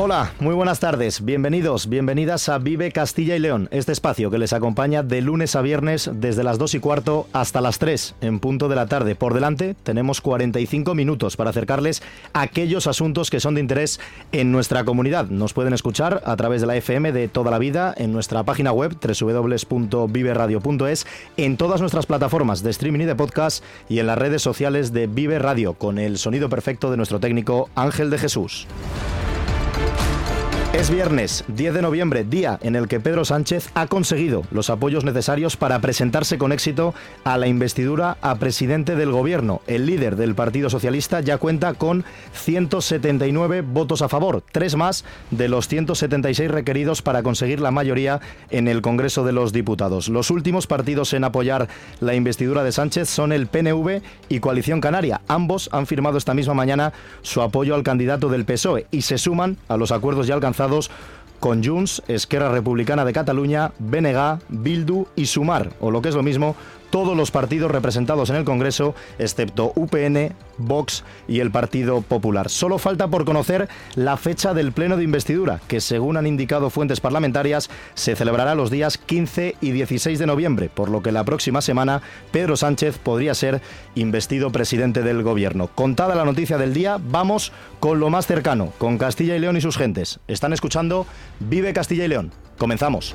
Hola, muy buenas tardes. Bienvenidos, bienvenidas a Vive Castilla y León, este espacio que les acompaña de lunes a viernes desde las 2 y cuarto hasta las 3 en punto de la tarde. Por delante tenemos 45 minutos para acercarles aquellos asuntos que son de interés en nuestra comunidad. Nos pueden escuchar a través de la FM de toda la vida en nuestra página web www.viveradio.es, en todas nuestras plataformas de streaming y de podcast y en las redes sociales de Vive Radio con el sonido perfecto de nuestro técnico Ángel de Jesús. Es viernes 10 de noviembre, día en el que Pedro Sánchez ha conseguido los apoyos necesarios para presentarse con éxito a la investidura a presidente del gobierno. El líder del Partido Socialista ya cuenta con 179 votos a favor, tres más de los 176 requeridos para conseguir la mayoría en el Congreso de los Diputados. Los últimos partidos en apoyar la investidura de Sánchez son el PNV y Coalición Canaria. Ambos han firmado esta misma mañana su apoyo al candidato del PSOE y se suman a los acuerdos ya alcanzados con Junts, Esquerra Republicana de Cataluña, BNG, Bildu y Sumar, o lo que es lo mismo, todos los partidos representados en el Congreso, excepto UPN, Vox y el Partido Popular. Solo falta por conocer la fecha del pleno de investidura, que según han indicado fuentes parlamentarias, se celebrará los días 15 y 16 de noviembre, por lo que la próxima semana Pedro Sánchez podría ser investido presidente del gobierno. Contada la noticia del día, vamos con lo más cercano, con Castilla y León y sus gentes. Están escuchando Vive Castilla y León. Comenzamos.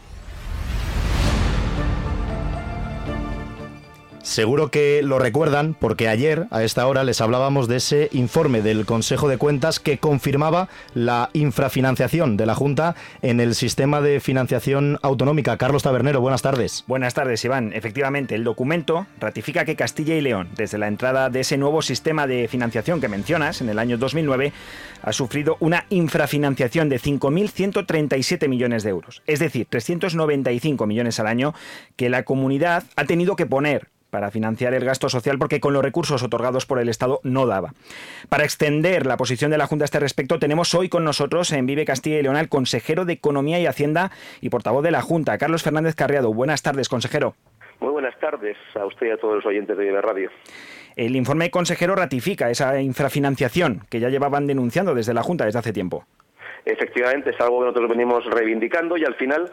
Seguro que lo recuerdan porque ayer a esta hora les hablábamos de ese informe del Consejo de Cuentas que confirmaba la infrafinanciación de la Junta en el sistema de financiación autonómica. Carlos Tabernero, buenas tardes. Buenas tardes, Iván. Efectivamente, el documento ratifica que Castilla y León, desde la entrada de ese nuevo sistema de financiación que mencionas en el año 2009, ha sufrido una infrafinanciación de 5.137 millones de euros, es decir, 395 millones al año que la comunidad ha tenido que poner para financiar el gasto social porque con los recursos otorgados por el Estado no daba. Para extender la posición de la Junta a este respecto, tenemos hoy con nosotros en Vive Castilla y León al consejero de Economía y Hacienda y portavoz de la Junta, Carlos Fernández Carriado. Buenas tardes, consejero. Muy buenas tardes a usted y a todos los oyentes de Vive Radio. El informe consejero ratifica esa infrafinanciación que ya llevaban denunciando desde la Junta desde hace tiempo. Efectivamente, es algo que nosotros venimos reivindicando y al final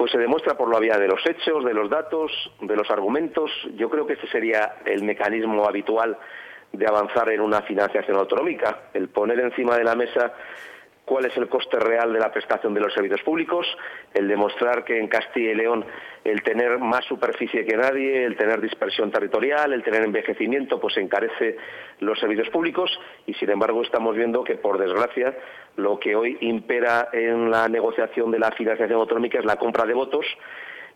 pues se demuestra por la vía de los hechos, de los datos, de los argumentos. Yo creo que ese sería el mecanismo habitual de avanzar en una financiación autonómica, el poner encima de la mesa cuál es el coste real de la prestación de los servicios públicos, el demostrar que en Castilla y León el tener más superficie que nadie, el tener dispersión territorial, el tener envejecimiento, pues encarece los servicios públicos. Y sin embargo estamos viendo que por desgracia lo que hoy impera en la negociación de la financiación autonómica es la compra de votos,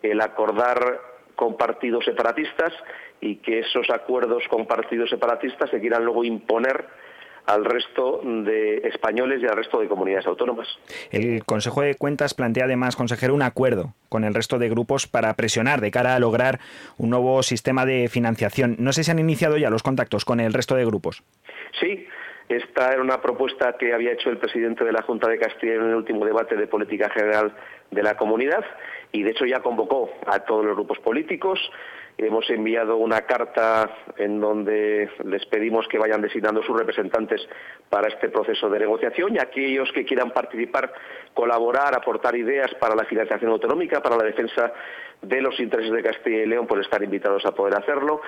el acordar con partidos separatistas y que esos acuerdos con partidos separatistas se quieran luego imponer al resto de españoles y al resto de comunidades autónomas. El Consejo de Cuentas plantea además, consejero, un acuerdo con el resto de grupos para presionar de cara a lograr un nuevo sistema de financiación. No sé si han iniciado ya los contactos con el resto de grupos. Sí, esta era una propuesta que había hecho el presidente de la Junta de Castilla en el último debate de política general de la comunidad y de hecho ya convocó a todos los grupos políticos. Hemos enviado una carta en donde les pedimos que vayan designando sus representantes para este proceso de negociación y aquellos que quieran participar, colaborar, aportar ideas para la financiación autonómica, para la defensa de los intereses de Castilla y León, pues estar invitados a poder hacerlo.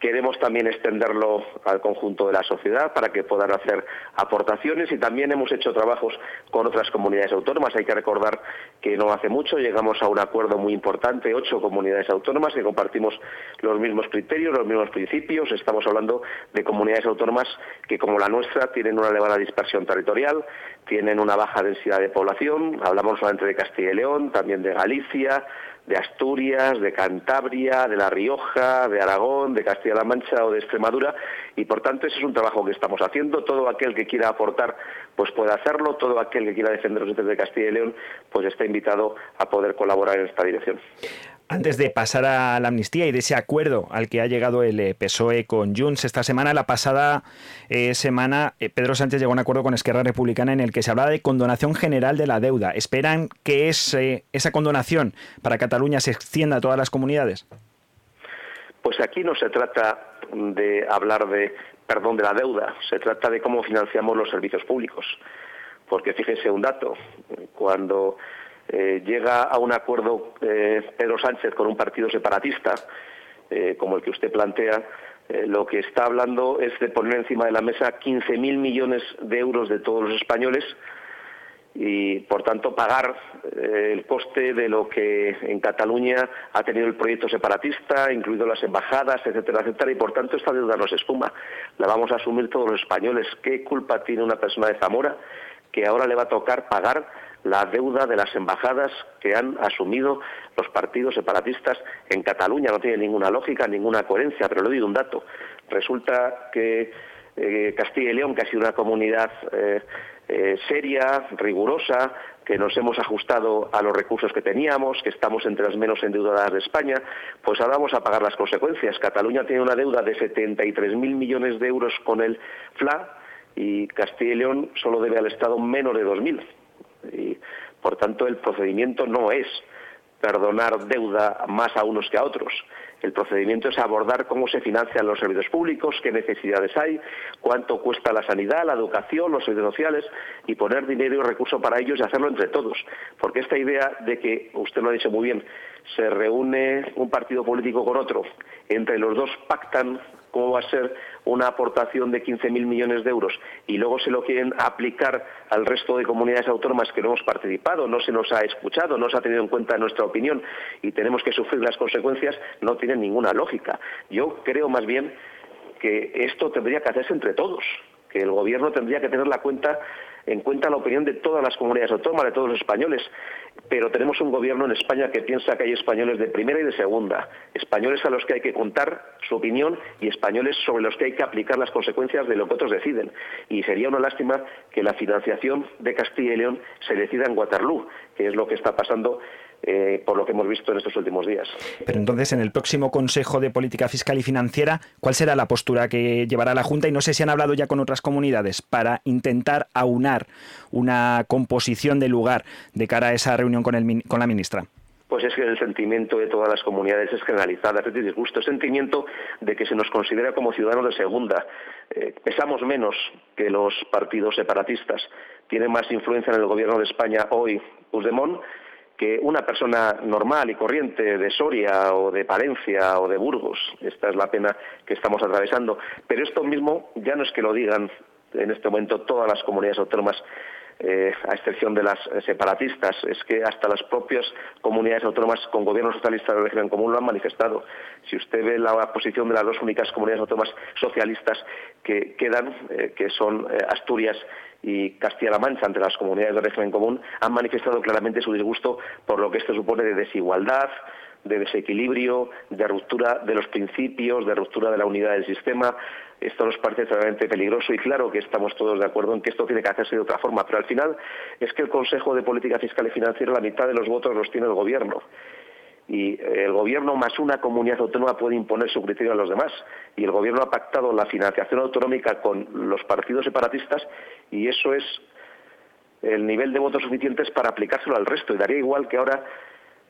Queremos también extenderlo al conjunto de la sociedad para que puedan hacer aportaciones y también hemos hecho trabajos con otras comunidades autónomas. Hay que recordar que no hace mucho llegamos a un acuerdo muy importante, ocho comunidades autónomas que compartimos los mismos criterios, los mismos principios. Estamos hablando de comunidades autónomas que, como la nuestra, tienen una elevada dispersión territorial, tienen una baja densidad de población. Hablamos solamente de Castilla y León, también de Galicia, de Asturias, de Cantabria, de La Rioja, de Aragón, de Castilla-La Mancha o de Extremadura y por tanto ese es un trabajo que estamos haciendo. Todo aquel que quiera aportar pues puede hacerlo, todo aquel que quiera defender los intereses de Castilla y León pues está invitado a poder colaborar en esta dirección. Antes de pasar a la amnistía y de ese acuerdo al que ha llegado el eh, PSOE con Junts esta semana, la pasada eh, semana eh, Pedro Sánchez llegó a un acuerdo con Esquerra Republicana en el que se hablaba de condonación general de la deuda. ¿Esperan que esa condonación para Cataluña se extienda a todas las comunidades? Pues aquí no se trata de hablar de perdón de la deuda, se trata de cómo financiamos los servicios públicos. Porque fíjese un dato, cuando eh, llega a un acuerdo eh, Pedro Sánchez con un partido separatista, eh, como el que usted plantea, lo que está hablando es de poner encima de la mesa 15.000 millones de euros de todos los españoles y, por tanto, pagar el coste de lo que en Cataluña ha tenido el proyecto separatista, incluido las embajadas, etcétera, etcétera, y, por tanto, esta deuda no espuma. La vamos a asumir todos los españoles. ¿Qué culpa tiene una persona de Zamora que ahora le va a tocar pagar la deuda de las embajadas que han asumido los partidos separatistas en Cataluña. No tiene ninguna lógica, ninguna coherencia, pero le doy un dato. Resulta que eh, Castilla y León, que ha sido una comunidad eh, eh, seria, rigurosa, que nos hemos ajustado a los recursos que teníamos, que estamos entre las menos endeudadas de España, pues ahora vamos a pagar las consecuencias. Cataluña tiene una deuda de 73.000 millones de euros con el FLA y Castilla y León solo debe al Estado menos de 2.000. Y, por tanto, el procedimiento no es perdonar deuda más a unos que a otros. El procedimiento es abordar cómo se financian los servicios públicos, qué necesidades hay, cuánto cuesta la sanidad, la educación, los servicios sociales y poner dinero y recursos para ellos y hacerlo entre todos. Porque esta idea de que, usted lo ha dicho muy bien, se reúne un partido político con otro, entre los dos pactan cómo va a ser una aportación de 15.000 millones de euros y luego se lo quieren aplicar al resto de comunidades autónomas que no hemos participado, no se nos ha escuchado, no se ha tenido en cuenta nuestra opinión y tenemos que sufrir las consecuencias, no tiene ninguna lógica. Yo creo más bien que esto tendría que hacerse entre todos, que el Gobierno tendría que tener la cuenta en cuenta la opinión de todas las comunidades autónomas, de todos los españoles. Pero tenemos un gobierno en España que piensa que hay españoles de primera y de segunda, españoles a los que hay que contar su opinión y españoles sobre los que hay que aplicar las consecuencias de lo que otros deciden. Y sería una lástima que la financiación de Castilla y León se decida en Waterloo, que es lo que está pasando eh, por lo que hemos visto en estos últimos días. Pero entonces, en el próximo Consejo de Política Fiscal y Financiera, ¿cuál será la postura que llevará la Junta? Y no sé si han hablado ya con otras comunidades para intentar aunar una composición de lugar de cara a esa reunión con, el, con la ministra. Pues es que el sentimiento de todas las comunidades es generalizado, es disgusto, es sentimiento de que se nos considera como ciudadanos de segunda. Eh, pesamos menos que los partidos separatistas. Tiene más influencia en el gobierno de España hoy Puigdemont que una persona normal y corriente de Soria o de Palencia o de Burgos. Esta es la pena que estamos atravesando. Pero esto mismo ya no es que lo digan en este momento todas las comunidades autónomas, eh, a excepción de las separatistas, es que hasta las propias comunidades autónomas con gobierno socialista de régimen común lo han manifestado. Si usted ve la posición de las dos únicas comunidades autónomas socialistas que quedan, eh, que son eh, Asturias y Castilla-La Mancha, ante las comunidades de régimen común, han manifestado claramente su disgusto por lo que esto supone de desigualdad, de desequilibrio, de ruptura de los principios, de ruptura de la unidad del sistema. Esto nos parece extremadamente peligroso y claro que estamos todos de acuerdo en que esto tiene que hacerse de otra forma, pero al final es que el Consejo de Política Fiscal y Financiera, la mitad de los votos los tiene el Gobierno y el gobierno más una comunidad autónoma puede imponer su criterio a los demás. Y el gobierno ha pactado la financiación autonómica con los partidos separatistas y eso es el nivel de votos suficientes para aplicárselo al resto. Y daría igual que ahora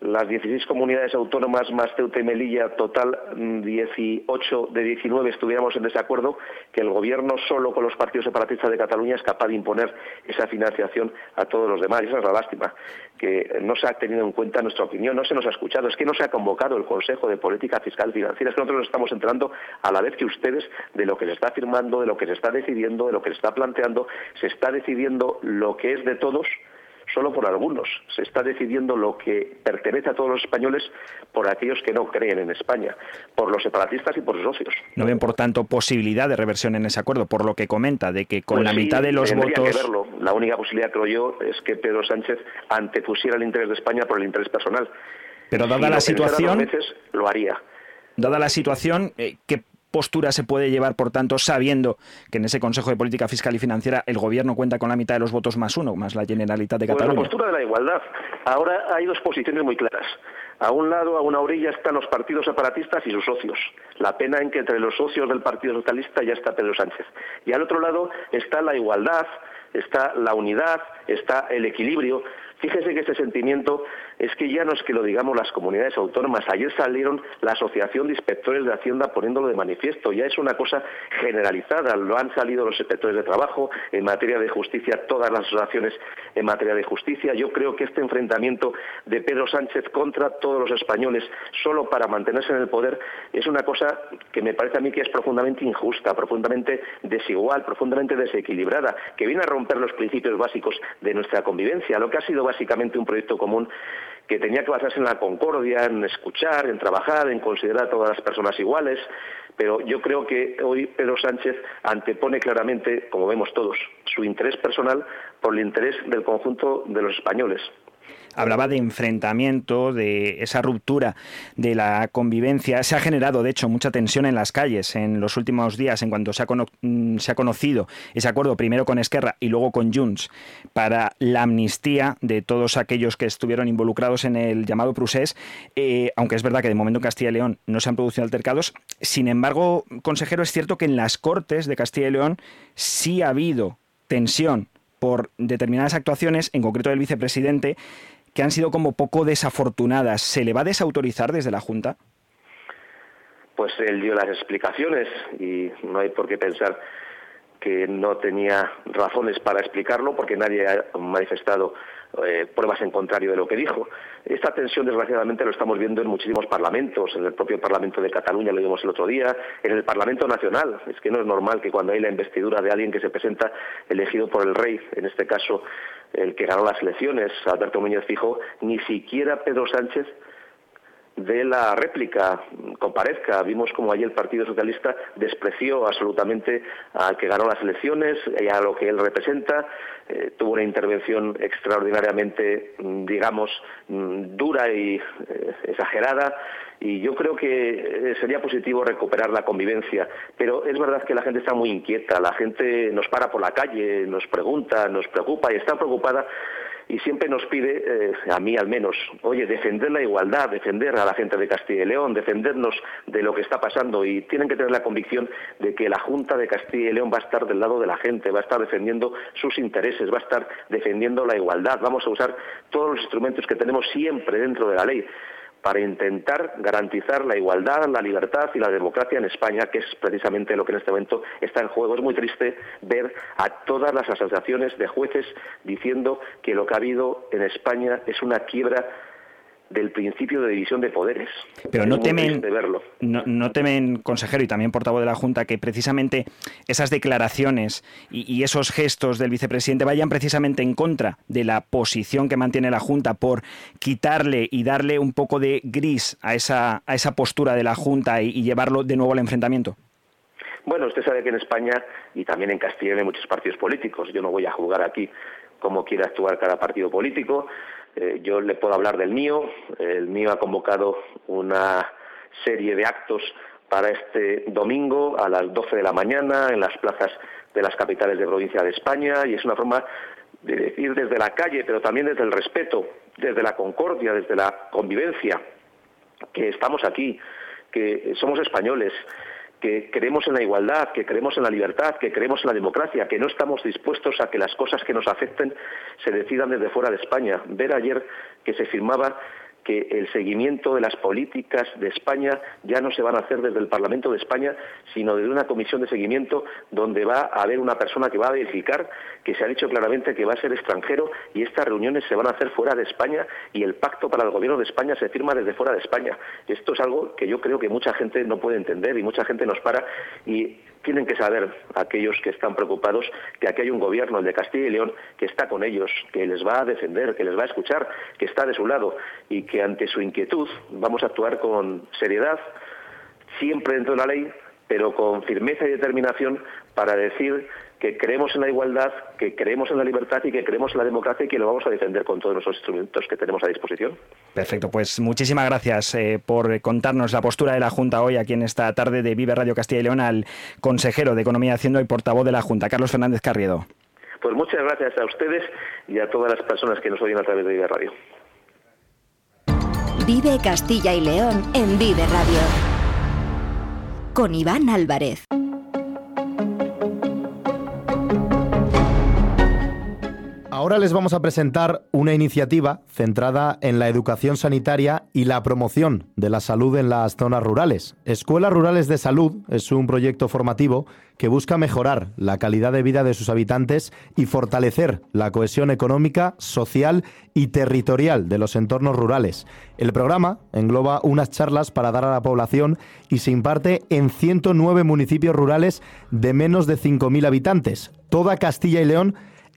las 16 comunidades autónomas más Ceuta y Melilla, total 18 mm, de 19 estuviéramos en desacuerdo, que el gobierno solo con los partidos separatistas de Cataluña es capaz de imponer esa financiación a todos los demás. Y esa es la lástima, que no se ha tenido en cuenta nuestra opinión, no se nos ha escuchado, es que no se ha convocado el Consejo de Política Fiscal y Financiera, es que nosotros nos estamos entrando a la vez que ustedes de lo que se está firmando, de lo que se está decidiendo, de lo que se está planteando, se está decidiendo lo que es de todos solo por algunos. Se está decidiendo lo que pertenece a todos los españoles por aquellos que no creen en España, por los separatistas y por los socios. No ven, por tanto, posibilidad de reversión en ese acuerdo, por lo que comenta, de que con pues la mitad de los votos. Que verlo. La única posibilidad, creo yo, es que Pedro Sánchez antepusiera el interés de España por el interés personal. Pero dada la situación. Veces, lo haría. Dada la situación, eh, ¿qué postura se puede llevar, por tanto, sabiendo que en ese Consejo de Política Fiscal y Financiera el Gobierno cuenta con la mitad de los votos más uno, más la Generalitat de Cataluña? Pues la postura de la igualdad. Ahora hay dos posiciones muy claras. A un lado, a una orilla, están los partidos separatistas y sus socios. La pena en que entre los socios del Partido Socialista ya está Pedro Sánchez. Y al otro lado está la igualdad, está la unidad, está el equilibrio. Fíjese que ese sentimiento es que ya no es que lo digamos las comunidades autónomas. Ayer salieron la Asociación de Inspectores de Hacienda poniéndolo de manifiesto. Ya es una cosa generalizada. Lo han salido los inspectores de trabajo en materia de justicia, todas las asociaciones en materia de justicia. Yo creo que este enfrentamiento de Pedro Sánchez contra todos los españoles solo para mantenerse en el poder es una cosa que me parece a mí que es profundamente injusta, profundamente desigual, profundamente desequilibrada, que viene a romper los principios básicos de nuestra convivencia, lo que ha sido básicamente un proyecto común que tenía que basarse en la concordia, en escuchar, en trabajar, en considerar a todas las personas iguales, pero yo creo que hoy Pedro Sánchez antepone claramente, como vemos todos, su interés personal por el interés del conjunto de los españoles hablaba de enfrentamiento, de esa ruptura de la convivencia. Se ha generado, de hecho, mucha tensión en las calles en los últimos días en cuanto se ha, mm, conocido ese acuerdo primero con Esquerra y luego con Junts para la amnistía de todos aquellos que estuvieron involucrados en el llamado procés, eh, aunque es verdad que de momento en Castilla y León no se han producido altercados. Sin embargo, consejero, es cierto que en las Cortes de Castilla y León sí ha habido tensión por determinadas actuaciones, en concreto del vicepresidente, que han sido como poco desafortunadas. ¿Se le va a desautorizar desde la Junta? Pues él dio las explicaciones y no hay por qué pensar que no tenía razones para explicarlo porque nadie ha manifestado eh, pruebas en contrario de lo que dijo. Esta tensión, desgraciadamente, lo estamos viendo en muchísimos parlamentos. En el propio Parlamento de Cataluña lo vimos el otro día, en el Parlamento Nacional. Es que no es normal que cuando hay la investidura de alguien que se presenta elegido por el rey, en este caso el que ganó las elecciones, Alberto Núñez Fijo, ni siquiera Pedro Sánchez de la réplica comparezca. Vimos como allí el Partido Socialista despreció absolutamente al que ganó las elecciones y a lo que él representa. Eh, tuvo una intervención extraordinariamente, mm, digamos, mm, dura y eh, exagerada. Y yo creo que eh, sería positivo recuperar la convivencia. Pero es verdad que la gente está muy inquieta. La gente nos para por la calle, nos pregunta, nos preocupa y está preocupada y siempre nos pide, eh, a mí al menos, oye, defender la igualdad, defender a la gente de Castilla y León, defendernos de lo que está pasando y tienen que tener la convicción de que la Junta de Castilla y León va a estar del lado de la gente, va a estar defendiendo sus intereses, va a estar defendiendo la igualdad, vamos a usar todos los instrumentos que tenemos siempre dentro de la ley para intentar garantizar la igualdad, la libertad y la democracia en España, que es precisamente lo que en este momento está en juego. Es muy triste ver a todas las asociaciones de jueces diciendo que lo que ha habido en España es una quiebra del principio de división de poderes. Pero no temen, No, temen, consejero y también portavoz de la Junta, que precisamente esas declaraciones y, esos gestos del vicepresidente vayan precisamente en contra de la posición que mantiene la Junta por quitarle y darle un poco de gris a esa, a esa postura de la Junta y, y llevarlo de nuevo al enfrentamiento. Bueno, usted sabe que en España y también en Castilla hay muchos partidos políticos. Yo no voy a jugar aquí cómo quiere actuar cada partido político. Eh, yo le puedo hablar del mío. El mío ha convocado una serie de actos para este domingo a las 12 de la mañana en las plazas de las capitales de provincia de España y es una forma de decir desde la calle, pero también desde el respeto, desde la concordia, desde la convivencia, que estamos aquí, que somos españoles, que creemos en la igualdad, que creemos en la libertad, que creemos en la democracia, que no estamos dispuestos a que las cosas que nos afecten se decidan desde fuera de España. Ver ayer que se firmaba que el seguimiento de las políticas de España ya no se van a hacer desde el Parlamento de España, sino desde una comisión de seguimiento donde va a haber una persona que va a verificar que se ha dicho claramente que va a ser extranjero y estas reuniones se van a hacer fuera de España y el pacto para el gobierno de España se firma desde fuera de España. Esto es algo que yo creo que mucha gente no puede entender y mucha gente nos para y tienen que saber aquellos que están preocupados que aquí hay un gobierno, el de Castilla y León, que está con ellos, que les va a defender, que les va a escuchar, que está de su lado y que ante su inquietud vamos a actuar con seriedad, siempre dentro de la ley, pero con firmeza y determinación para decir que creemos en la igualdad, que creemos en la libertad y que creemos en la democracia y que lo vamos a defender con todos los instrumentos que tenemos a disposición. Perfecto, pues muchísimas gracias eh, por contarnos la postura de la Junta hoy aquí en esta tarde de Vive Radio Castilla y León al consejero de Economía Haciendo y portavoz de la Junta, Carlos Fernández Carriedo. Pues muchas gracias a ustedes y a todas las personas que nos oyen a través de Vive Radio. Vive Castilla y León en Vive Radio. Con Iván Álvarez. Ahora les vamos a presentar una iniciativa centrada en la educación sanitaria y la promoción de la salud en las zonas rurales. Escuelas Rurales de Salud es un proyecto formativo que busca mejorar la calidad de vida de sus habitantes y fortalecer la cohesión económica, social y territorial de los entornos rurales. El programa engloba unas charlas para dar a la población y se imparte en 109 municipios rurales de menos de 5.000 habitantes. Toda Castilla y León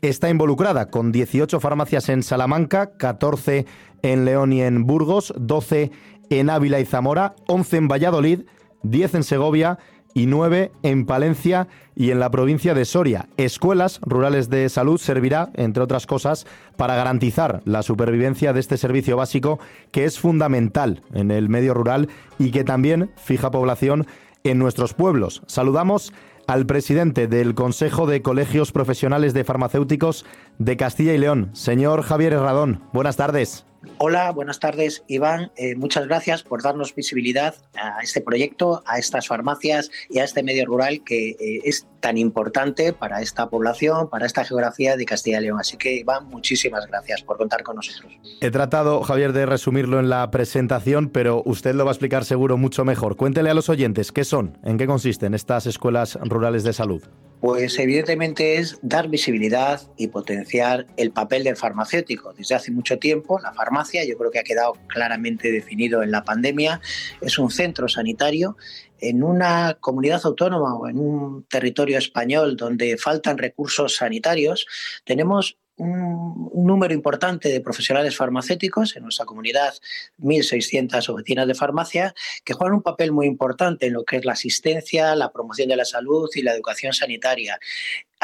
está involucrada con 18 farmacias en Salamanca, 14 en León y en Burgos, 12 en Ávila y Zamora, 11 en Valladolid, 10 en Segovia y 9 en Palencia y en la provincia de Soria. Escuelas rurales de salud servirá, entre otras cosas, para garantizar la supervivencia de este servicio básico que es fundamental en el medio rural y que también fija población en nuestros pueblos. Saludamos al presidente del Consejo de Colegios Profesionales de Farmacéuticos de Castilla y León, señor Javier Herradón. Buenas tardes. Hola, buenas tardes, Iván. Eh, muchas gracias por darnos visibilidad a este proyecto, a estas farmacias y a este medio rural que eh, es tan importante para esta población, para esta geografía de Castilla y León. Así que, Iván, muchísimas gracias por contar con nosotros. He tratado, Javier, de resumirlo en la presentación, pero usted lo va a explicar seguro mucho mejor. Cuéntele a los oyentes qué son, en qué consisten estas escuelas rurales de salud. Pues evidentemente es dar visibilidad y potenciar el papel del farmacéutico. Desde hace mucho tiempo la farmacia, yo creo que ha quedado claramente definido en la pandemia, es un centro sanitario en una comunidad autónoma o en un territorio español donde faltan recursos sanitarios, tenemos un, número importante de profesionales farmacéuticos en nuestra comunidad, 1.600 oficinas de farmacia, que juegan un papel muy importante en lo que es la asistencia, la promoción de la salud y la educación sanitaria.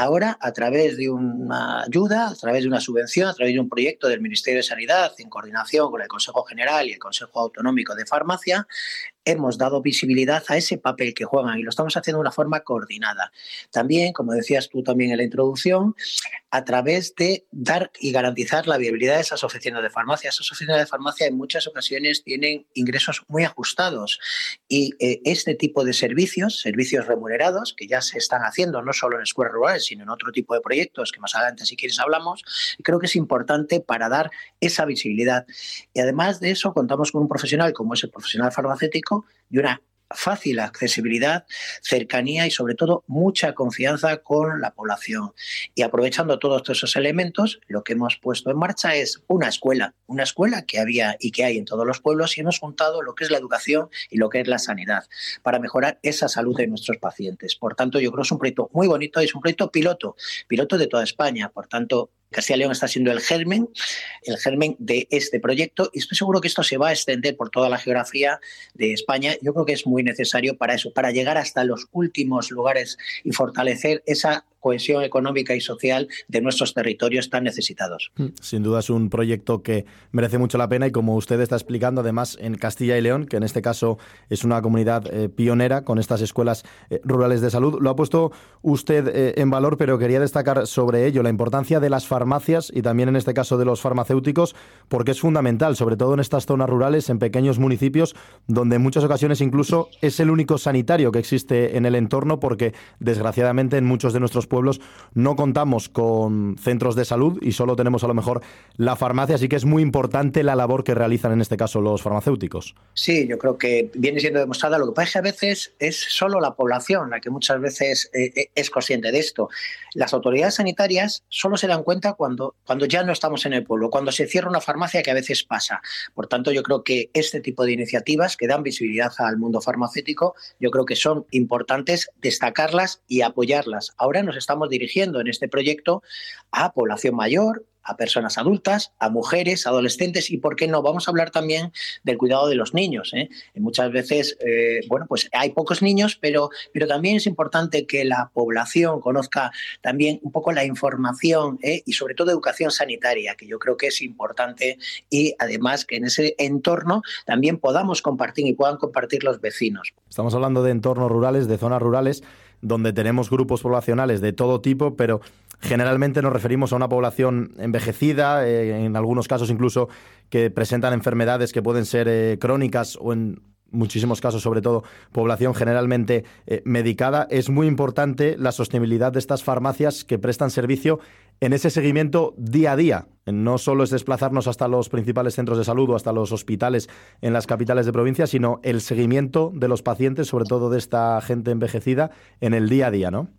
Ahora, a través de una ayuda, a través de una subvención, a través de un proyecto del Ministerio de Sanidad, en coordinación con el Consejo General y el Consejo Autonómico de Farmacia, hemos dado visibilidad a ese papel que juegan y lo estamos haciendo de una forma coordinada. También, como decías tú también en la introducción, a través de dar y garantizar la viabilidad de esas oficinas de farmacia. Esas oficinas de farmacia en muchas ocasiones tienen ingresos muy ajustados y eh, este tipo de servicios, servicios remunerados, que ya se están haciendo no solo en escuelas rurales, sino en otro tipo de proyectos que más adelante, si quieres, hablamos, creo que es importante para dar esa visibilidad. Y además de eso, contamos con un profesional como es el profesional farmacéutico y una fácil accesibilidad, cercanía y sobre todo mucha confianza con la población. Y aprovechando todos esos elementos, lo que hemos puesto en marcha es una escuela, una escuela que había y que hay en todos los pueblos y hemos juntado lo que es la educación y lo que es la sanidad para mejorar esa salud de nuestros pacientes. Por tanto, yo creo que es un proyecto muy bonito es un proyecto piloto, piloto de toda España. Por tanto, Castilla y León está siendo el germen, el germen de este proyecto y estoy seguro que esto se va a extender por toda la geografía de España. Yo creo que es muy necesario para eso, para llegar hasta los últimos lugares y fortalecer esa cohesión económica y social de nuestros territorios tan necesitados. Mm, sin duda es un proyecto que merece mucho la pena y como usted está explicando, además en Castilla y León, que en este caso es una comunidad eh, pionera con estas escuelas eh, rurales de salud, lo ha puesto usted eh, en valor, pero quería destacar sobre ello la importancia de las farmacias y también en este caso de los farmacéuticos, porque es fundamental, sobre todo en estas zonas rurales, en pequeños municipios, donde en muchas ocasiones incluso es el único sanitario que existe en el entorno, porque desgraciadamente en muchos de nuestros pueblos no contamos con centros de salud y solo tenemos a lo mejor la farmacia, así que es muy importante la labor que realizan en este caso los farmacéuticos. Sí, yo creo que viene siendo demostrada. Lo que pasa es que a veces es solo la población la que muchas veces eh, eh, es consciente de esto. Las autoridades sanitarias solo se dan cuenta cuando, cuando ya no estamos en el pueblo, cuando se cierra una farmacia que a veces pasa. Por tanto, yo creo que este tipo de iniciativas que dan visibilidad al mundo farmacéutico, yo creo que son importantes destacarlas y apoyarlas. Ahora nos estamos dirigiendo en este proyecto a población mayor, a personas adultas, a mujeres, adolescentes y, ¿por qué no? Vamos a hablar también del cuidado de los niños. ¿eh? Muchas veces, eh, bueno, pues hay pocos niños, pero, pero también es importante que la población conozca también un poco la información ¿eh? y sobre todo educación sanitaria, que yo creo que es importante y además que en ese entorno también podamos compartir y puedan compartir los vecinos. Estamos hablando de entornos rurales, de zonas rurales, donde tenemos grupos poblacionales de todo tipo, pero generalmente nos referimos a una población envejecida, eh, en algunos casos incluso que presentan enfermedades que pueden ser eh, crónicas o en muchísimos casos, sobre todo población generalmente eh, medicada. Es muy importante la sostenibilidad de estas farmacias que prestan servicio en ese seguimiento día a día. No solo es desplazarnos hasta los principales centros de salud o hasta los hospitales en las capitales de provincia, sino el seguimiento de los pacientes, sobre todo de esta gente envejecida, en el día a día, ¿no?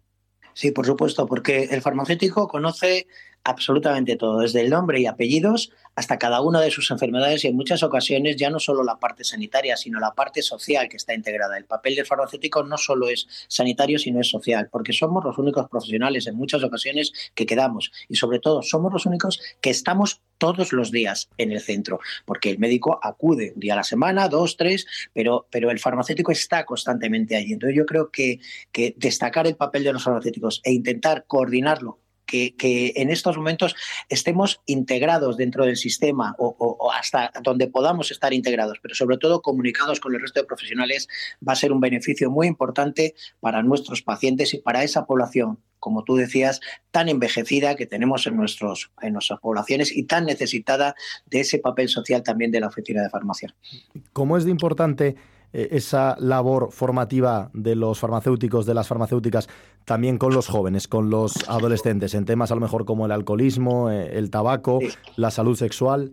Sí, por supuesto, porque el farmacéutico conoce absolutamente todo, desde el nombre y apellidos hasta cada una de sus enfermedades y en muchas ocasiones ya no solo la parte sanitaria, sino la parte social que está integrada. El papel del farmacéutico no solo es sanitario, sino es social, porque somos los únicos profesionales en muchas ocasiones que quedamos y sobre todo somos los únicos que estamos todos los días en el centro, porque el médico acude un día a la semana, dos, tres, pero, pero el farmacéutico está constantemente allí. Entonces yo creo que, que destacar el papel de los farmacéuticos e intentar coordinarlo que, en estos momentos estemos integrados dentro del sistema o, hasta donde podamos estar integrados, pero sobre todo comunicados con el resto de profesionales, va a ser un beneficio muy importante para nuestros pacientes y para esa población como tú decías, tan envejecida que tenemos en, nuestros, en nuestras poblaciones y tan necesitada de ese papel social también de la oficina de farmacia. ¿Cómo es de importante eh, esa labor formativa de los farmacéuticos, de las farmacéuticas, también con los jóvenes, con los adolescentes, en temas a lo mejor como el alcoholismo, eh, el tabaco, la salud sexual.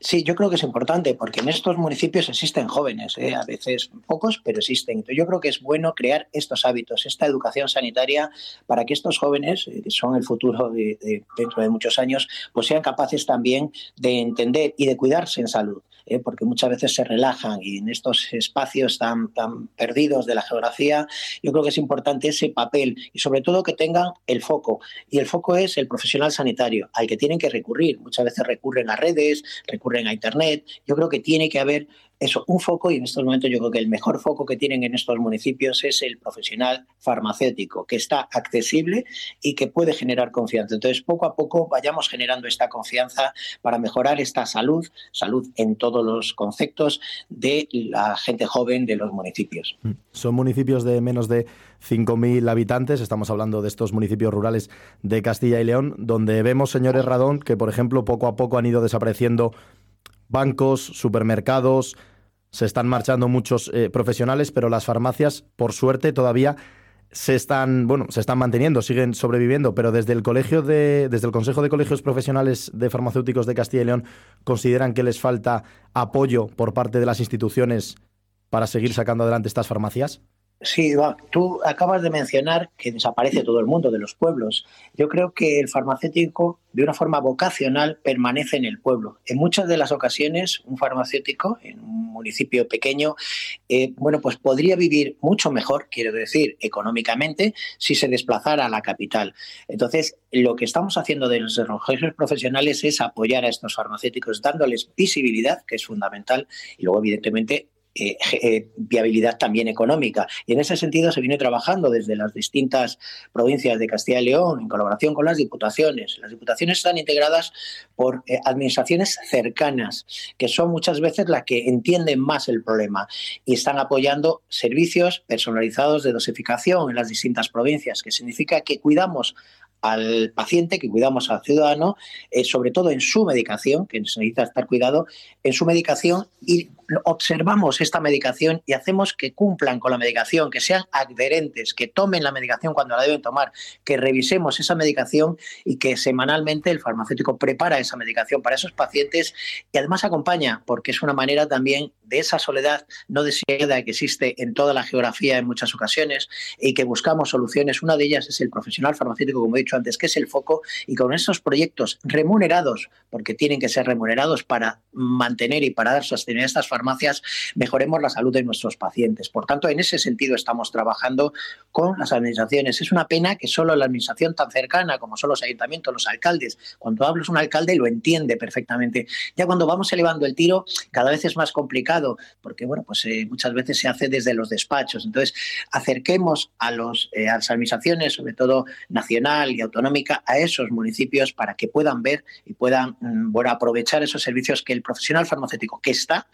Sí, yo creo que es importante porque en estos municipios existen jóvenes, ¿eh? a veces pocos, pero existen. yo creo que es bueno crear estos hábitos, esta educación sanitaria para que estos jóvenes, que son el futuro dentro de muchos años, pues sean capaces también de entender y de cuidarse en salud. ¿Eh? porque muchas veces se relajan y en estos espacios tan, tan perdidos de la geografía, yo creo que es importante ese papel y sobre todo que tengan el foco. Y el foco es el profesional sanitario, al que tienen que recurrir. Muchas veces recurren a redes, recurren a Internet. Yo creo que tiene que haber eso, un foco, y en estos momentos yo creo que el mejor foco que tienen en estos municipios es el profesional farmacéutico, que está accesible y que puede generar confianza. Entonces, poco a poco vayamos generando esta confianza para mejorar esta salud, salud en todos los conceptos de la gente joven de los municipios. Mm. Son municipios de menos de 5.000 habitantes, estamos hablando de estos municipios rurales de Castilla y León, donde vemos, señores Radón, que por ejemplo poco a poco han ido desapareciendo bancos, supermercados, se están marchando muchos eh, profesionales, pero las farmacias, por suerte, todavía se están, bueno, se están manteniendo, siguen sobreviviendo, pero desde el colegio de, desde el Consejo de Colegios Profesionales de Farmacéuticos de Castilla y León consideran que les falta apoyo por parte de las instituciones para seguir sacando adelante estas farmacias. Sí, tú acabas de mencionar que desaparece todo el mundo de los pueblos. Yo creo que el farmacéutico, de una forma vocacional, permanece en el pueblo. En muchas de las ocasiones, un farmacéutico en un municipio pequeño, eh, bueno, pues podría vivir mucho mejor, quiero decir, económicamente, si se desplazara a la capital. Entonces, lo que estamos haciendo de los relojes profesionales es apoyar a estos farmacéuticos, dándoles visibilidad, que es fundamental, y luego, evidentemente, eh, eh, viabilidad también económica. Y en ese sentido se viene trabajando desde las distintas provincias de Castilla y León en colaboración con las diputaciones. Las diputaciones están integradas por eh, administraciones cercanas, que son muchas veces las que entienden más el problema y están apoyando servicios personalizados de dosificación en las distintas provincias, que significa que cuidamos al paciente, que cuidamos al ciudadano, sobre todo en su medicación, que necesita estar cuidado, en su medicación y observamos esta medicación y hacemos que cumplan con la medicación, que sean adherentes, que tomen la medicación cuando la deben tomar, que revisemos esa medicación y que semanalmente el farmacéutico prepara esa medicación para esos pacientes y además acompaña, porque es una manera también de esa soledad no deseada que existe en toda la geografía en muchas ocasiones y que buscamos soluciones. Una de ellas es el profesional farmacéutico, como he dicho antes, que es el foco, y con estos proyectos remunerados, porque tienen que ser remunerados para mantener y para dar a estas farmacias, mejoremos la salud de nuestros pacientes. Por tanto, en ese sentido estamos trabajando con las administraciones. Es una pena que solo la administración tan cercana como son los ayuntamientos, los alcaldes, cuando hablas un alcalde lo entiende perfectamente. Ya cuando vamos elevando el tiro, cada vez es más complicado, porque bueno, pues eh, muchas veces se hace desde los despachos. Entonces, acerquemos a, los, eh, a las administraciones, sobre todo nacional y autonómica, a esos municipios para que puedan ver y puedan mm, bueno, aprovechar esos servicios que el profesional farmacéutico que está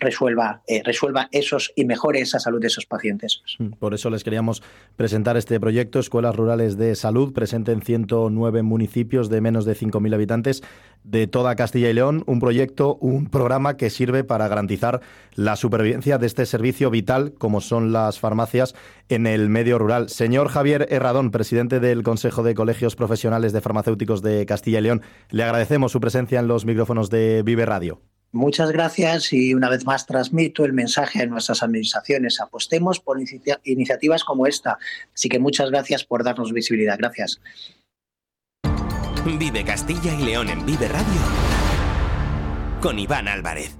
resuelva, eh, resuelva esos y mejore esa salud de esos pacientes. Mm, por eso les queríamos presentar este proyecto, Escuelas Rurales de Salud, presente en 109 municipios de menos de 5.000 habitantes de toda Castilla y León, un proyecto, un programa que sirve para garantizar la supervivencia de este servicio vital como son las farmacias en el medio rural. Señor Javier Herradón, presidente del Consejo de Colegios Profesionales de Farmacéuticos de Castilla y León, le agradecemos su presencia en los micrófonos de Vive Radio. Muchas gracias y una vez más transmito el mensaje a nuestras administraciones. Apostemos por iniciativas como esta. Así que muchas gracias por darnos visibilidad. Gracias. Vive Castilla y León en Vive Radio con Iván Álvarez.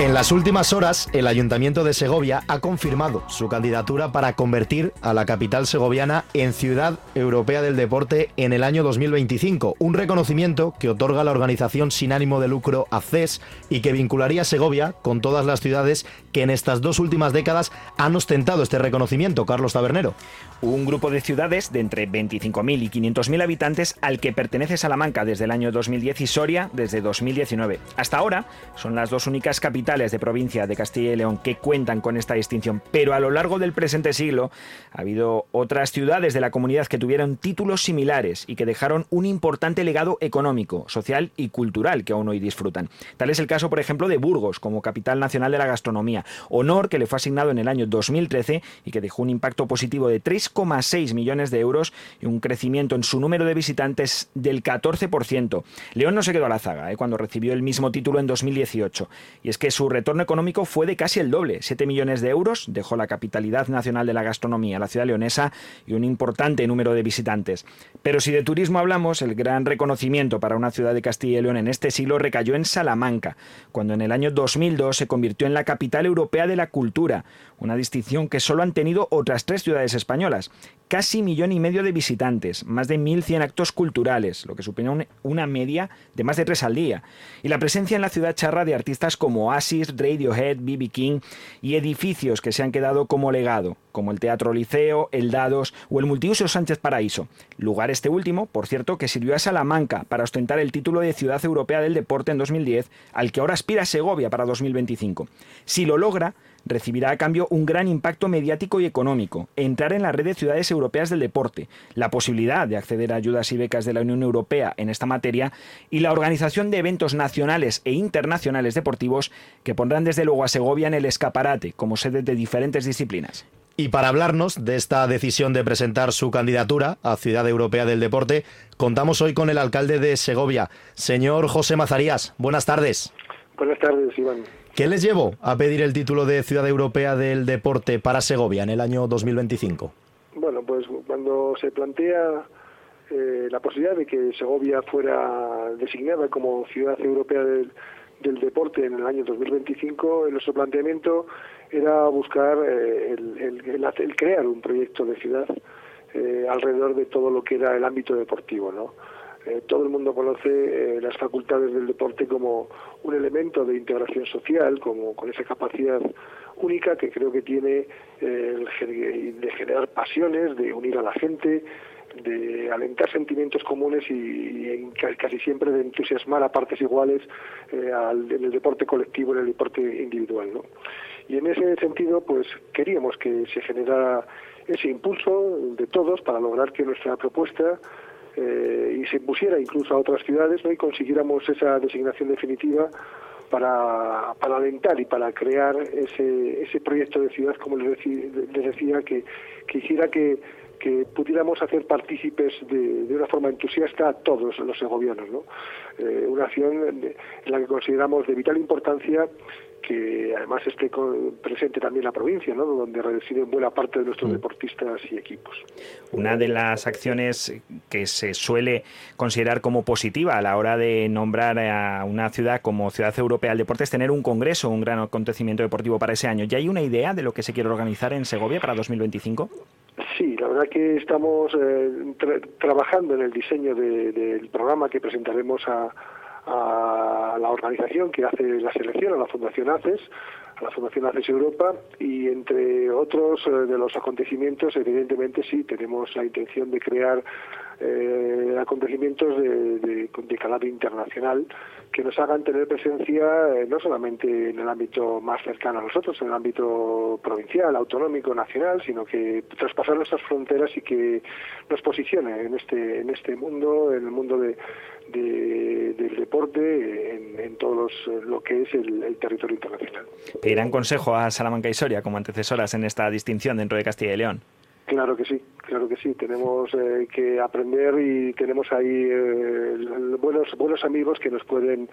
En las últimas horas, el Ayuntamiento de Segovia ha confirmado su candidatura para convertir a la capital segoviana en Ciudad Europea del Deporte en el año 2025, un reconocimiento que otorga la organización sin ánimo de lucro ACES y que vincularía a Segovia con todas las ciudades que en estas dos últimas décadas han ostentado este reconocimiento, Carlos Tabernero. Un grupo de ciudades de entre 25.000 y 500.000 habitantes al que pertenece Salamanca desde el año 2010 y Soria desde 2019. Hasta ahora son las dos únicas capitales de provincia de Castilla y León que cuentan con esta distinción, pero a lo largo del presente siglo ha habido otras ciudades de la comunidad que tuvieron títulos similares y que dejaron un importante legado económico, social y cultural que aún hoy disfrutan. Tal es el caso, por ejemplo, de Burgos como capital nacional de la gastronomía, honor que le fue asignado en el año 2013 y que dejó un impacto positivo de 3,6 millones de euros y un crecimiento en su número de visitantes del 14%. León no se quedó a la zaga ¿eh? cuando recibió el mismo título en 2018 y es que su retorno económico fue de casi el doble, 7 millones de euros, dejó la capitalidad nacional de la gastronomía, la ciudad leonesa, y un importante número de visitantes. Pero si de turismo hablamos, el gran reconocimiento para una ciudad de Castilla y León en este siglo recayó en Salamanca, cuando en el año 2002 se convirtió en la capital europea de la cultura, una distinción que solo han tenido otras tres ciudades españolas. Casi millón y medio de visitantes, más de 1.100 actos culturales, lo que supone una media de más de tres al día. Y la presencia en la ciudad charra de artistas como Radiohead, BB King y edificios que se han quedado como legado, como el Teatro Liceo, el Dados o el Multiuso Sánchez Paraíso. Lugar este último, por cierto, que sirvió a Salamanca para ostentar el título de Ciudad Europea del Deporte en 2010, al que ahora aspira Segovia para 2025. Si lo logra, recibirá a cambio un gran impacto mediático y económico, entrar en la red de ciudades europeas del deporte, la posibilidad de acceder a ayudas y becas de la Unión Europea en esta materia y la organización de eventos nacionales e internacionales deportivos que pondrán desde luego a Segovia en el escaparate como sede de diferentes disciplinas. Y para hablarnos de esta decisión de presentar su candidatura a Ciudad Europea del Deporte, contamos hoy con el alcalde de Segovia, señor José Mazarías. Buenas tardes. Buenas tardes, Iván. ¿Qué les llevó a pedir el título de Ciudad Europea del Deporte para Segovia en el año 2025? Bueno, pues cuando se plantea eh, la posibilidad de que Segovia fuera designada como Ciudad Europea del, Deporte en el año 2025, nuestro planteamiento era buscar eh, el, crear un proyecto de ciudad eh, alrededor de todo lo que era el ámbito deportivo, ¿no? Eh, todo el mundo conoce eh, las facultades del deporte como un elemento de integración social, como con esa capacidad única que creo que tiene eh, de generar pasiones, de unir a la gente, de alentar sentimientos comunes y, casi siempre de entusiasmar a partes iguales en el deporte colectivo, en el deporte individual. ¿no? Y en ese sentido, pues queríamos que se generara ese impulso de todos para lograr que nuestra propuesta eh, y se pusiera incluso a otras ciudades ¿no? y consiguiéramos esa designación definitiva para, para alentar y para crear ese, ese proyecto de ciudad, como les, decía, que, que hiciera que que pudiéramos hacer partícipes de, una forma entusiasta a todos los segovianos. ¿no? Eh, una acción en la que consideramos de vital importancia que además esté presente también la provincia, ¿no? donde residen buena parte de nuestros mm. deportistas y equipos. Una de las acciones que se suele considerar como positiva a la hora de nombrar a una ciudad como Ciudad Europea del Deporte es tener un congreso, un gran acontecimiento deportivo para ese año. ¿Ya hay una idea de lo que se quiere organizar en Segovia para 2025? Sí, la verdad que estamos eh, trabajando en el diseño del programa que presentaremos a, a la organización que hace la selección, a la Fundación ACES, a la Fundación ACES Europa, y entre otros eh, de los acontecimientos, evidentemente sí, tenemos la intención de crear eh, acontecimientos de, de, de, calado internacional que nos hagan tener presencia eh, no solamente en el ámbito más cercano a nosotros, en el ámbito provincial, autonómico, nacional, sino que traspasar nuestras fronteras y que nos posicione en este en este mundo, en el mundo de, del deporte, en, todo lo que es el, territorio internacional. ¿Pedirán consejo a Salamanca y Soria como antecesoras en esta distinción dentro de Castilla y León? Claro que sí, claro que sí. Tenemos eh, que aprender y tenemos ahí eh, buenos buenos amigos que nos pueden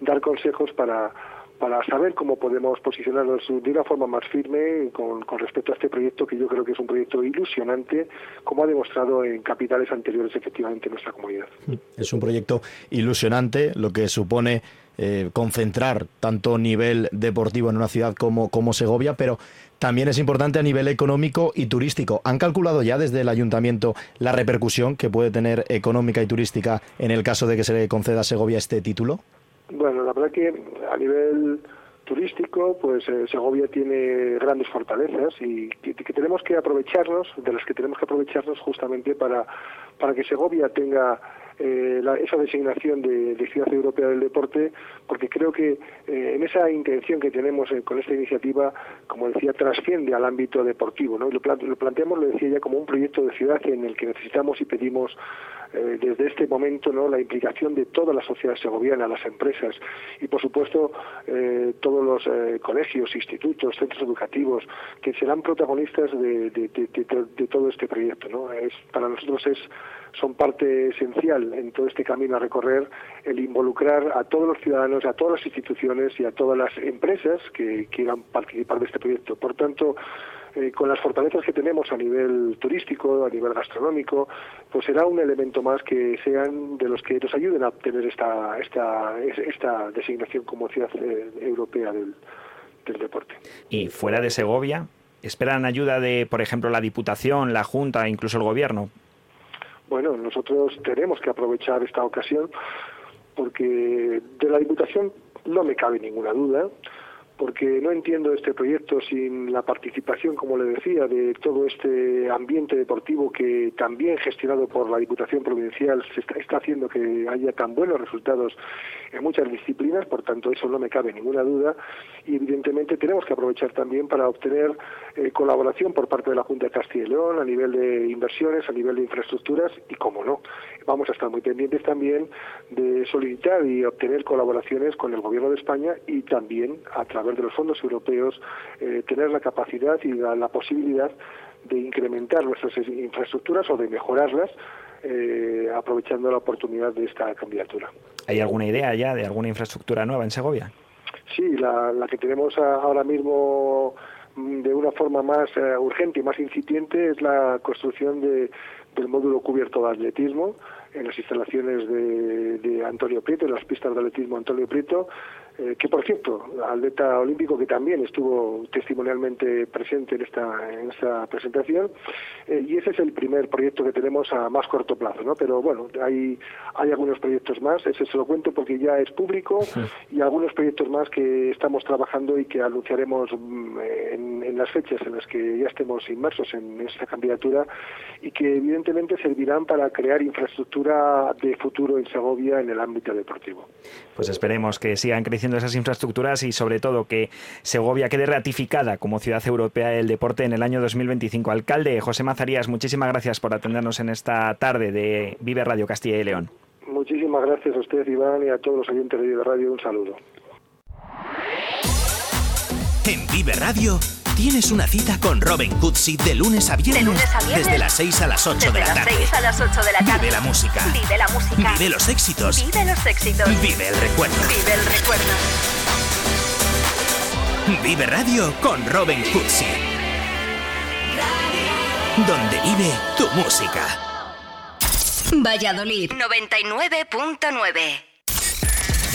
dar consejos para para saber cómo podemos posicionarnos de una forma más firme con, con, respecto a este proyecto que yo creo que es un proyecto ilusionante, como ha demostrado en capitales anteriores efectivamente nuestra comunidad. Es un proyecto ilusionante, lo que supone eh, concentrar tanto nivel deportivo en una ciudad como, como Segovia, pero también es importante a nivel económico y turístico. ¿Han calculado ya desde el ayuntamiento la repercusión que puede tener económica y turística en el caso de que se le conceda a Segovia este título? Bueno, la verdad que a nivel turístico, pues eh, Segovia tiene grandes fortalezas y que, tenemos que aprovecharnos, de las que tenemos que aprovecharnos justamente para, para que Segovia tenga eh, esa designación de, Ciudad Europea del Deporte, porque creo que eh, en esa intención que tenemos eh, con esta iniciativa, como decía, trasciende al ámbito deportivo. ¿no? lo, planteamos, lo decía ya, como un proyecto de ciudad en el que necesitamos y pedimos desde este momento no la implicación de toda la sociedad segoviana, las empresas y, por supuesto, todos los colegios, institutos, centros educativos, que serán protagonistas de, de, todo este proyecto. ¿no? Es, para nosotros es son parte esencial en todo este camino a recorrer el involucrar a todos los ciudadanos, a todas las instituciones y a todas las empresas que quieran participar de este proyecto. Por tanto, eh, con las fortalezas que tenemos a nivel turístico, a nivel gastronómico, pues será un elemento más que sean de los que nos ayuden a obtener esta, esta, esta designación como ciudad eh, europea del, del deporte. Y fuera de Segovia, ¿esperan ayuda de, por ejemplo, la Diputación, la Junta, incluso el Gobierno bueno, nosotros tenemos que aprovechar esta ocasión porque de la Diputación no me cabe ninguna duda porque no entiendo este proyecto sin la participación, como le decía, de todo este ambiente deportivo que también gestionado por la Diputación Provincial se está, haciendo que haya tan buenos resultados en muchas disciplinas, por tanto eso no me cabe ninguna duda y evidentemente tenemos que aprovechar también para obtener eh, colaboración por parte de la Junta de Castilla y León a nivel de inversiones, a nivel de infraestructuras y, como no, vamos a estar muy pendientes también de solicitar y obtener colaboraciones con el Gobierno de España y también a través de los fondos europeos, eh, tener la capacidad y la, posibilidad de incrementar nuestras infraestructuras o de mejorarlas eh, aprovechando la oportunidad de esta candidatura. ¿Hay alguna idea ya de alguna infraestructura nueva en Segovia? Sí, la, la que tenemos ahora mismo mm, de una forma más eh, urgente y más incipiente es la construcción de, del módulo cubierto de atletismo en las instalaciones de, de Antonio Prieto, en las pistas de atletismo Antonio Prieto, eh, que por cierto, atleta olímpico que también estuvo testimonialmente presente en esta, en esta presentación, eh, y ese es el primer proyecto que tenemos a más corto plazo, ¿no? Pero bueno, hay, hay algunos proyectos más, ese se lo cuento porque ya es público, y algunos proyectos más que estamos trabajando y que anunciaremos mm, en, en, las fechas en las que ya estemos inmersos en esta candidatura, y que evidentemente servirán para crear infraestructura de futuro en Segovia en el ámbito deportivo. Pues esperemos que sigan creciendo esas infraestructuras y sobre todo que Segovia quede ratificada como ciudad europea del deporte en el año 2025. Alcalde José Mazarías, muchísimas gracias por atendernos en esta tarde de Vive Radio Castilla y León. Muchísimas gracias a usted, Iván, y a todos los oyentes de Vive Radio. Un saludo. En Vive Radio Tienes una cita con Robin Cootsy de lunes a viernes. De lunes a viernes. Desde las 6 a las 8 Desde de la las tarde. 6 a las 8 de la tarde. Vive la música. Vive la música. Vive los éxitos. Vive los éxitos. Vive el recuerdo. Vive el recuerdo. Vive Radio con Robin Cootsy. Donde vive tu música. Valladolid 99.9.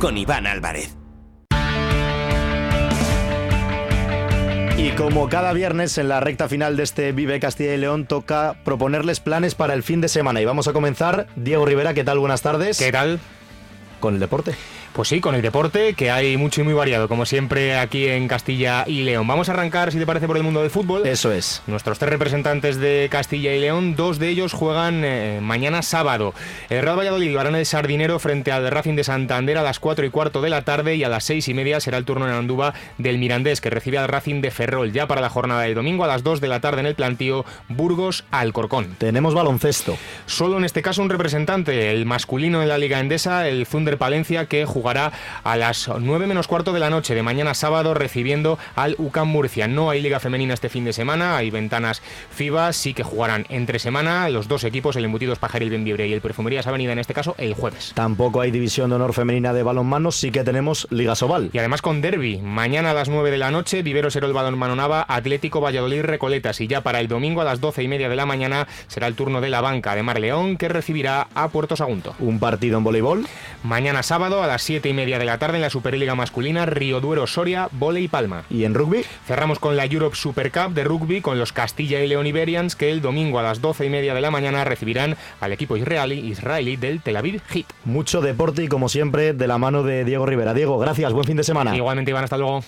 Con Iván Álvarez. Y como cada viernes en la recta final de este Vive Castilla y León toca proponerles planes para el fin de semana. Y vamos a comenzar. Diego Rivera, ¿qué tal? Buenas tardes. ¿Qué tal? Con el deporte. Pues sí, con el deporte, que hay mucho y muy variado, como siempre aquí en Castilla y León. Vamos a arrancar, si te parece, por el mundo del fútbol. Eso es. Nuestros tres representantes de Castilla y León, dos de ellos juegan eh, mañana sábado. El Real Valladolid en el Sardinero frente al Racing de Santander a las 4 y cuarto de la tarde y a las 6 y media será el turno en Andúba del Mirandés, que recibe al Racing de Ferrol. Ya para la jornada del domingo a las 2 de la tarde en el plantío Burgos Alcorcón. Tenemos baloncesto. Solo en este caso un representante, el masculino en la Liga Endesa, el Thunder Palencia, que jugará a las 9 menos cuarto de la noche de mañana sábado recibiendo al UCAM Murcia. No hay liga femenina este fin de semana, hay ventanas FIBA, sí que jugarán entre semana los dos equipos, el Embutidos Pajar y el Benvibre y el Perfumerías Avenida en este caso el jueves. Tampoco hay división de honor femenina de balonmano, sí que tenemos Liga Sobal. Y además con derby, mañana a las 9 de la noche, Viveros Herol Balonmano Nava, Atlético Valladolid Recoletas y ya para el domingo a las 12 y media de la mañana será el turno de la banca de Mar León que recibirá a Puerto Sagunto. Un partido en voleibol. Mañana sábado a las 7 y media de la tarde en la Superliga masculina Río Duero Soria, Vole y Palma. ¿Y en rugby? Cerramos con la Europe Super Cup de rugby con los Castilla y León Iberians que el domingo a las 12 y media de la mañana recibirán al equipo israelí, israelí del Tel Aviv Heat. Mucho deporte y como siempre de la mano de Diego Rivera. Diego, gracias, buen fin de semana. Igualmente Iván, hasta luego.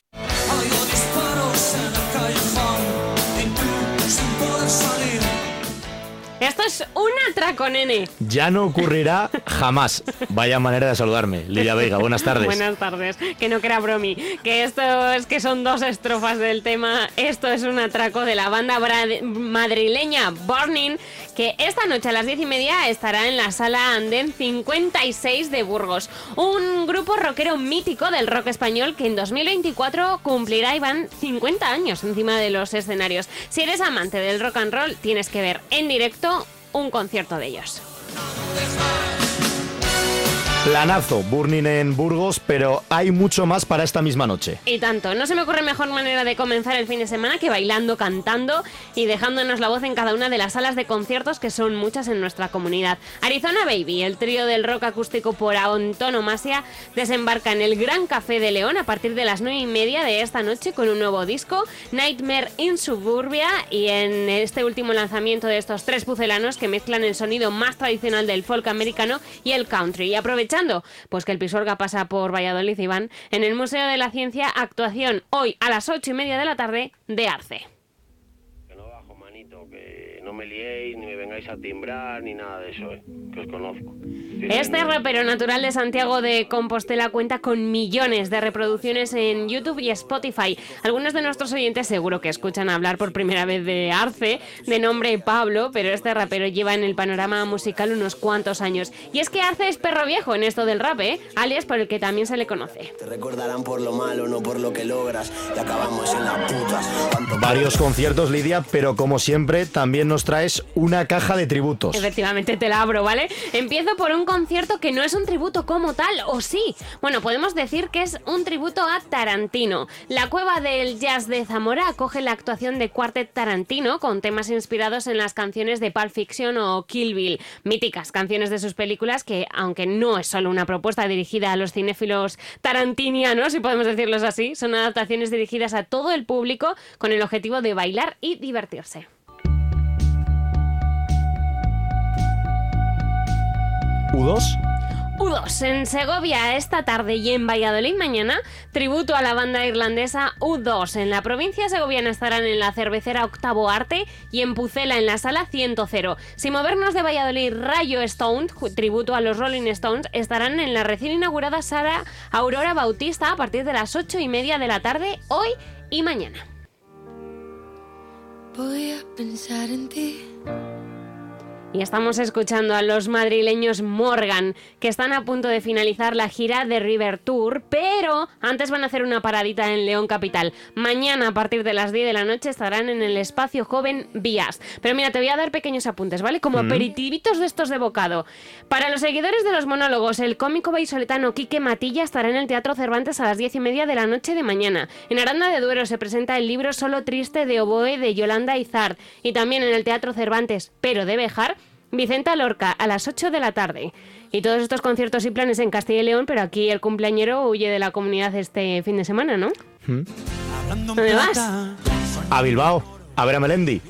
Esto es un atraco, nene. Ya no ocurrirá jamás. Vaya manera de saludarme. Lidia Veiga, buenas tardes. Buenas tardes. Que no crea bromi. Que esto es que son dos estrofas del tema. Esto es un atraco de la banda madrileña Burning. Que esta noche a las diez y media estará en la sala Andén 56 de Burgos. Un grupo rockero mítico del rock español que en 2024 cumplirá y van 50 años encima de los escenarios. Si eres amante del rock and roll, tienes que ver en directo un concierto de ellos. Planazo, Burning en Burgos, pero hay mucho más para esta misma noche. Y tanto, no se me ocurre mejor manera de comenzar el fin de semana que bailando, cantando y dejándonos la voz en cada una de las salas de conciertos que son muchas en nuestra comunidad. Arizona Baby, el trío del rock acústico por antonomasia, desembarca en el Gran Café de León a partir de las 9 y media de esta noche con un nuevo disco, Nightmare in Suburbia, y en este último lanzamiento de estos tres pucelanos que mezclan el sonido más tradicional del folk americano y el country. Pues que el Pisuerga pasa por Valladolid, Iván, en el Museo de la Ciencia, actuación hoy a las ocho y media de la tarde de Arce. Que no bajo manito, que no me liéis, ni me vengáis a timbrar, ni nada de eso, eh, que os conozco. Sí, Este sí, rapero natural de Santiago de Compostela cuenta con millones de reproducciones en YouTube y Spotify. Algunos de nuestros oyentes seguro que escuchan hablar por primera vez de Arce, de nombre Pablo, pero este rapero lleva en el panorama musical unos cuantos años. Y es que Arce es perro viejo en esto del rap, ¿eh? alias por el que también se le conoce. Te recordarán por lo malo, no por lo que logras. Y acabamos en las putas. Varios conciertos, Lidia, pero como siempre, también nos traes una caja de tributos. Efectivamente, te la abro, ¿vale? Empiezo por un concierto que no es un tributo como tal, ¿o sí? Bueno, podemos decir que es un tributo a Tarantino. La Cueva del Jazz de Zamora acoge la actuación de Quartet Tarantino con temas inspirados en las canciones de Pulp Fiction o Kill Bill. Míticas canciones de sus películas que, aunque no es solo una propuesta dirigida a los cinéfilos tarantinianos, si podemos decirlos así, son adaptaciones dirigidas a todo el público con el objetivo de bailar y divertirse. U2, U2 en Segovia esta tarde y en Valladolid mañana, tributo a la banda irlandesa U2. En la provincia segoviana estarán en la cervecera Octavo Arte y en Pucela en la sala 100. Sin movernos de Valladolid, Rayo Stone, tributo a los Rolling Stones, estarán en la recién inaugurada sala Aurora Bautista a partir de las 8 y media de la tarde, hoy y mañana. Voy a pensar en ti y estamos escuchando a los madrileños Morgan, que están a punto de finalizar la gira de River Tour, pero antes van a hacer una paradita en León Capital. Mañana, a partir de las 10 de la noche, estarán en el espacio joven Vías. Pero mira, te voy a dar pequeños apuntes, ¿vale? Como mm. aperitivitos de estos de bocado. Para los seguidores de los monólogos, el cómico vallisoletano Quique Matilla estará en el Teatro Cervantes a las 10 y media de la noche de mañana. En Aranda de Duero se presenta el libro Solo Triste de Oboe de Yolanda Izard. Y también en el Teatro Cervantes, pero de Bejar, Vicenta Lorca a las 8 de la tarde. Y todos estos conciertos y planes en Castilla y León, pero aquí el cumpleañero huye de la comunidad este fin de semana, ¿no? ¿Mm? ¿Dónde vas? A Bilbao, a ver a Melendi.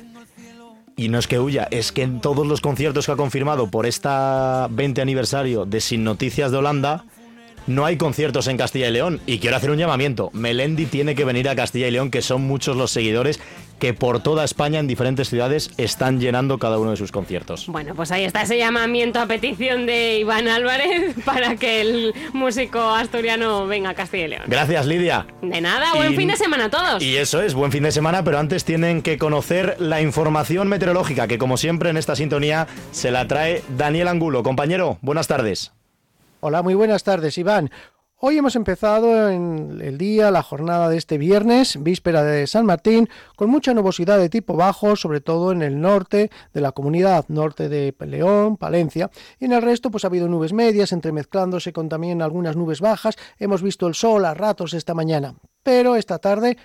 Y no es que huya, es que en todos los conciertos que ha confirmado por esta 20 aniversario de Sin Noticias de Holanda, no hay conciertos en Castilla y León. Y quiero hacer un llamamiento. Melendi tiene que venir a Castilla y León, que son muchos los seguidores que por toda España en diferentes ciudades están llenando cada uno de sus conciertos. Bueno, pues ahí está ese llamamiento a petición de Iván Álvarez para que el músico asturiano venga a Castilla y León. Gracias, Lidia. De nada, buen fin de semana a todos. Y eso es, buen fin de semana, pero antes tienen que conocer la información meteorológica, que como siempre en esta sintonía se la trae Daniel Angulo. Compañero, buenas tardes. Hola, muy buenas tardes, Iván. Hoy hemos empezado en el día, la jornada de este viernes, víspera de San Martín, con mucha nubosidad de tipo bajo, sobre todo en el norte de la comunidad, norte de León, Palencia, y en el resto pues ha habido nubes medias, entremezclándose con también algunas nubes bajas. Hemos visto el sol a ratos esta mañana, pero esta tarde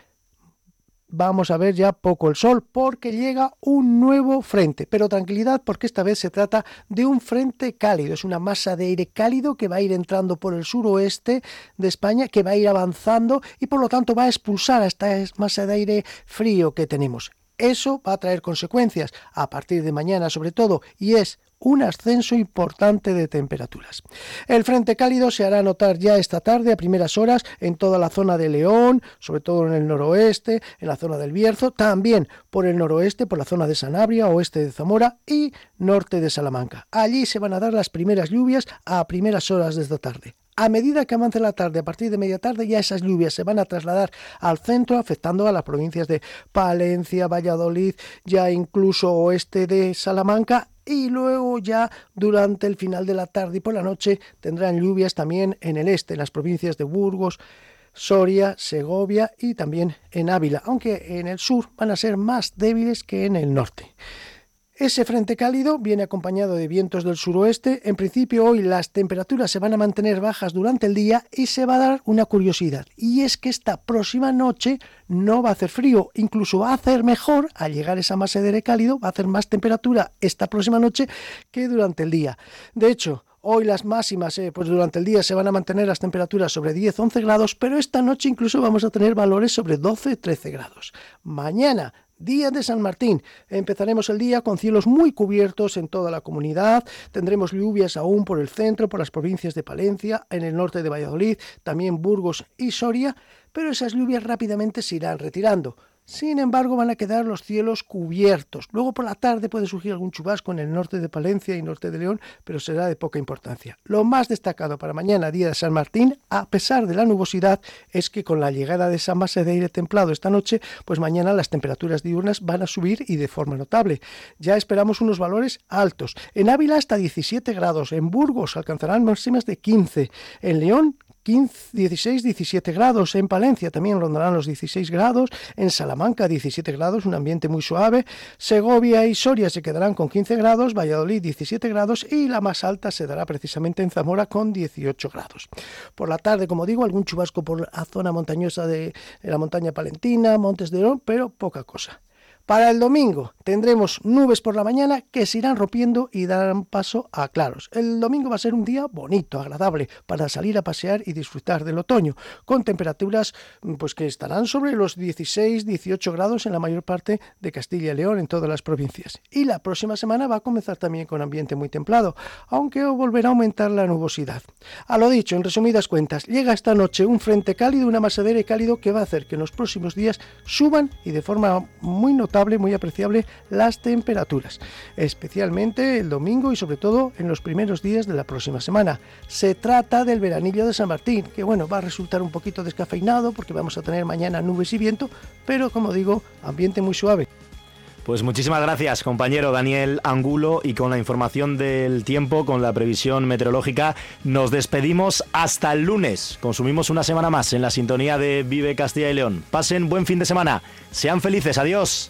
vamos a ver ya poco el sol porque llega un nuevo frente. Pero tranquilidad porque esta vez se trata de un frente cálido. Es una masa de aire cálido que va a ir entrando por el suroeste de España, que va a ir avanzando y por lo tanto va a expulsar a esta masa de aire frío que tenemos. Eso va a traer consecuencias a partir de mañana sobre todo y es un ascenso importante de temperaturas. El frente cálido se hará notar ya esta tarde a primeras horas en toda la zona de León, sobre todo en el noroeste, en la zona del Bierzo, también por el noroeste, por la zona de Sanabria, oeste de Zamora y norte de Salamanca. Allí se van a dar las primeras lluvias a primeras horas de esta tarde. A medida que avance la tarde, a partir de media tarde, ya esas lluvias se van a trasladar al centro, afectando a las provincias de Palencia, Valladolid, ya incluso oeste de Salamanca y luego ya durante el final de la tarde y por la noche tendrán lluvias también en el este, en las provincias de Burgos, Soria, Segovia y también en Ávila, aunque en el sur van a ser más débiles que en el norte. Ese frente cálido viene acompañado de vientos del suroeste. En principio hoy las temperaturas se van a mantener bajas durante el día y se va a dar una curiosidad. Y es que esta próxima noche no va a hacer frío, incluso va a hacer mejor al llegar esa masa de aire cálido, va a hacer más temperatura esta próxima noche que durante el día. De hecho, Hoy las máximas, eh, pues durante el día se van a mantener las temperaturas sobre 10-11 grados, pero esta noche incluso vamos a tener valores sobre 12-13 grados. Mañana Día de San Martín. Empezaremos el día con cielos muy cubiertos en toda la comunidad. Tendremos lluvias aún por el centro, por las provincias de Palencia, en el norte de Valladolid, también Burgos y Soria, pero esas lluvias rápidamente se irán retirando. Sin embargo, van a quedar los cielos cubiertos. Luego por la tarde puede surgir algún chubasco en el norte de Palencia y norte de León, pero será de poca importancia. Lo más destacado para mañana, día de San Martín, a pesar de la nubosidad, es que con la llegada de esa masa de aire templado esta noche, pues mañana las temperaturas diurnas van a subir y de forma notable. Ya esperamos unos valores altos. En Ávila hasta 17 grados, en Burgos alcanzarán máximas de 15, en León 15, 16, 17 grados. En Palencia también rondarán los 16 grados. En Salamanca 17 grados, un ambiente muy suave. Segovia y Soria se quedarán con 15 grados. Valladolid 17 grados y la más alta se dará precisamente en Zamora con 18 grados. Por la tarde, como digo, algún chubasco por la zona montañosa de la montaña palentina, Montes de Oro, pero poca cosa. Para el domingo tendremos nubes por la mañana que se irán rompiendo y darán paso a claros. El domingo va a ser un día bonito, agradable, para salir a pasear y disfrutar del otoño, con temperaturas pues que estarán sobre los 16-18 grados en la mayor parte de Castilla y León, en todas las provincias. Y la próxima semana va a comenzar también con ambiente muy templado, aunque volverá a aumentar la nubosidad. A lo dicho, en resumidas cuentas, llega esta noche un frente cálido, una masa de cálido que va a hacer que en los próximos días suban y de forma muy muy apreciable, las temperaturas, especialmente el domingo y sobre todo en los primeros días de la próxima semana. Se trata del veranillo de San Martín, que bueno, va a resultar un poquito descafeinado porque vamos a tener mañana nubes y viento, pero como digo, ambiente muy suave. Pues muchísimas gracias, compañero Daniel Angulo, y con la información del tiempo, con la previsión meteorológica, nos despedimos hasta el lunes. Consumimos una semana más en la sintonía de Vive Castilla y León. Pasen buen fin de semana. Sean felices. Adiós.